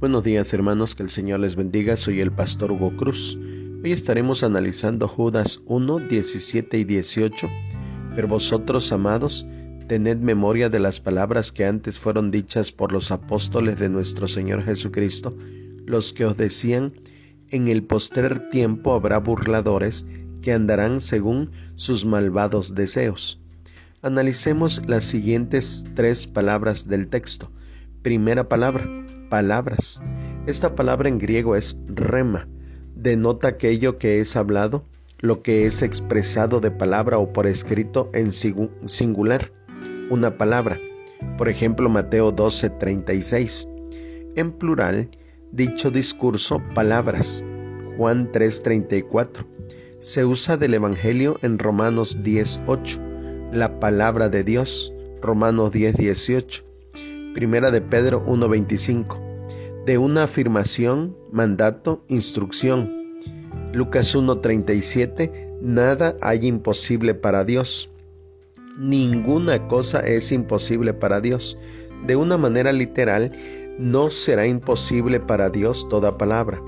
Buenos días hermanos, que el Señor les bendiga, soy el pastor Hugo Cruz. Hoy estaremos analizando Judas 1, 17 y 18. Pero vosotros, amados, tened memoria de las palabras que antes fueron dichas por los apóstoles de nuestro Señor Jesucristo, los que os decían, en el postrer tiempo habrá burladores que andarán según sus malvados deseos. Analicemos las siguientes tres palabras del texto. Primera palabra, palabras. Esta palabra en griego es rema. Denota aquello que es hablado, lo que es expresado de palabra o por escrito en singular. Una palabra. Por ejemplo, Mateo 12:36. En plural, dicho discurso, palabras. Juan 3:34. Se usa del Evangelio en Romanos 10:8. La palabra de Dios, Romanos 10:18. Primera de Pedro 1:25 de una afirmación, mandato, instrucción. Lucas 1:37, nada hay imposible para Dios. Ninguna cosa es imposible para Dios. De una manera literal, no será imposible para Dios toda palabra.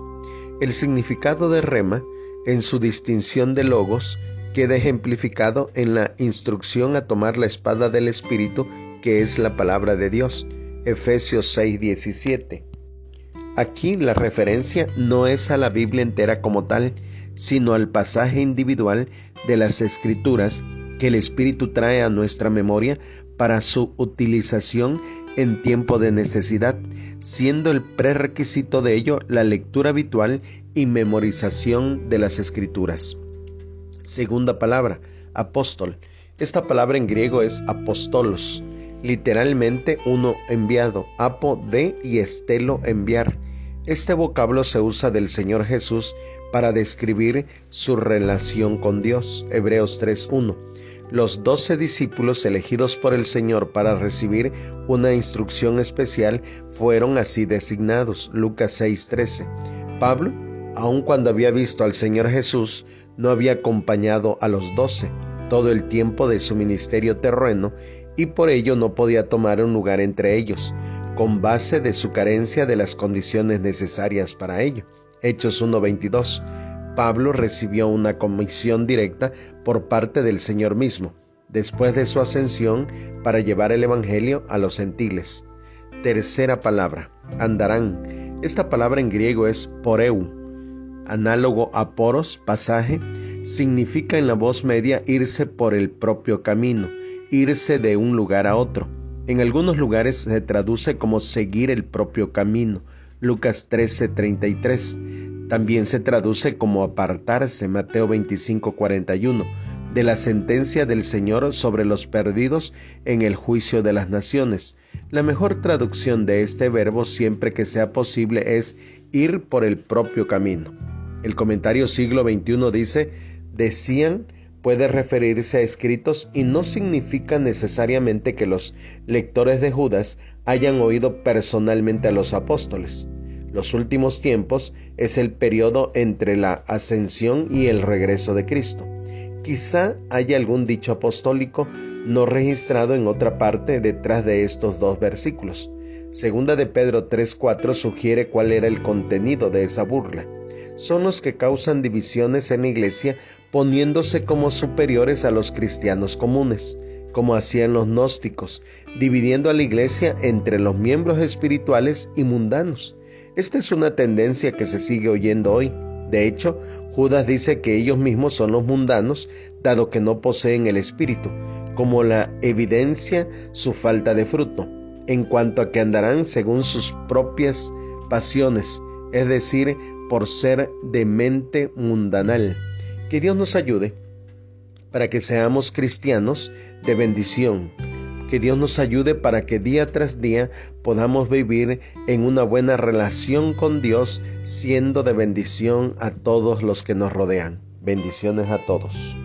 El significado de rema, en su distinción de logos, queda ejemplificado en la instrucción a tomar la espada del Espíritu, que es la palabra de Dios. Efesios 6:17. Aquí la referencia no es a la Biblia entera como tal, sino al pasaje individual de las escrituras que el Espíritu trae a nuestra memoria para su utilización en tiempo de necesidad, siendo el prerequisito de ello la lectura habitual y memorización de las escrituras. Segunda palabra, apóstol. Esta palabra en griego es apostolos, literalmente uno enviado, apo de y estelo enviar. Este vocablo se usa del Señor Jesús para describir su relación con Dios. Hebreos 3.1. Los doce discípulos elegidos por el Señor para recibir una instrucción especial fueron así designados. Lucas 6.13. Pablo, aun cuando había visto al Señor Jesús, no había acompañado a los doce todo el tiempo de su ministerio terreno y por ello no podía tomar un lugar entre ellos, con base de su carencia de las condiciones necesarias para ello. Hechos 1.22. Pablo recibió una comisión directa por parte del Señor mismo, después de su ascensión, para llevar el Evangelio a los gentiles. Tercera palabra, andarán. Esta palabra en griego es poreu, análogo a poros, pasaje, significa en la voz media irse por el propio camino, irse de un lugar a otro. En algunos lugares se traduce como seguir el propio camino, Lucas 13:33. También se traduce como apartarse, Mateo 25:41, de la sentencia del Señor sobre los perdidos en el juicio de las naciones. La mejor traducción de este verbo siempre que sea posible es ir por el propio camino. El comentario siglo XXI dice, decían puede referirse a escritos y no significa necesariamente que los lectores de Judas hayan oído personalmente a los apóstoles. Los últimos tiempos es el periodo entre la ascensión y el regreso de Cristo. Quizá haya algún dicho apostólico no registrado en otra parte detrás de estos dos versículos. Segunda de Pedro 3:4 sugiere cuál era el contenido de esa burla. Son los que causan divisiones en la iglesia poniéndose como superiores a los cristianos comunes, como hacían los gnósticos, dividiendo a la iglesia entre los miembros espirituales y mundanos. Esta es una tendencia que se sigue oyendo hoy. De hecho, Judas dice que ellos mismos son los mundanos, dado que no poseen el espíritu, como la evidencia su falta de fruto, en cuanto a que andarán según sus propias pasiones, es decir, por ser de mente mundanal. Que Dios nos ayude para que seamos cristianos de bendición. Que Dios nos ayude para que día tras día podamos vivir en una buena relación con Dios, siendo de bendición a todos los que nos rodean. Bendiciones a todos.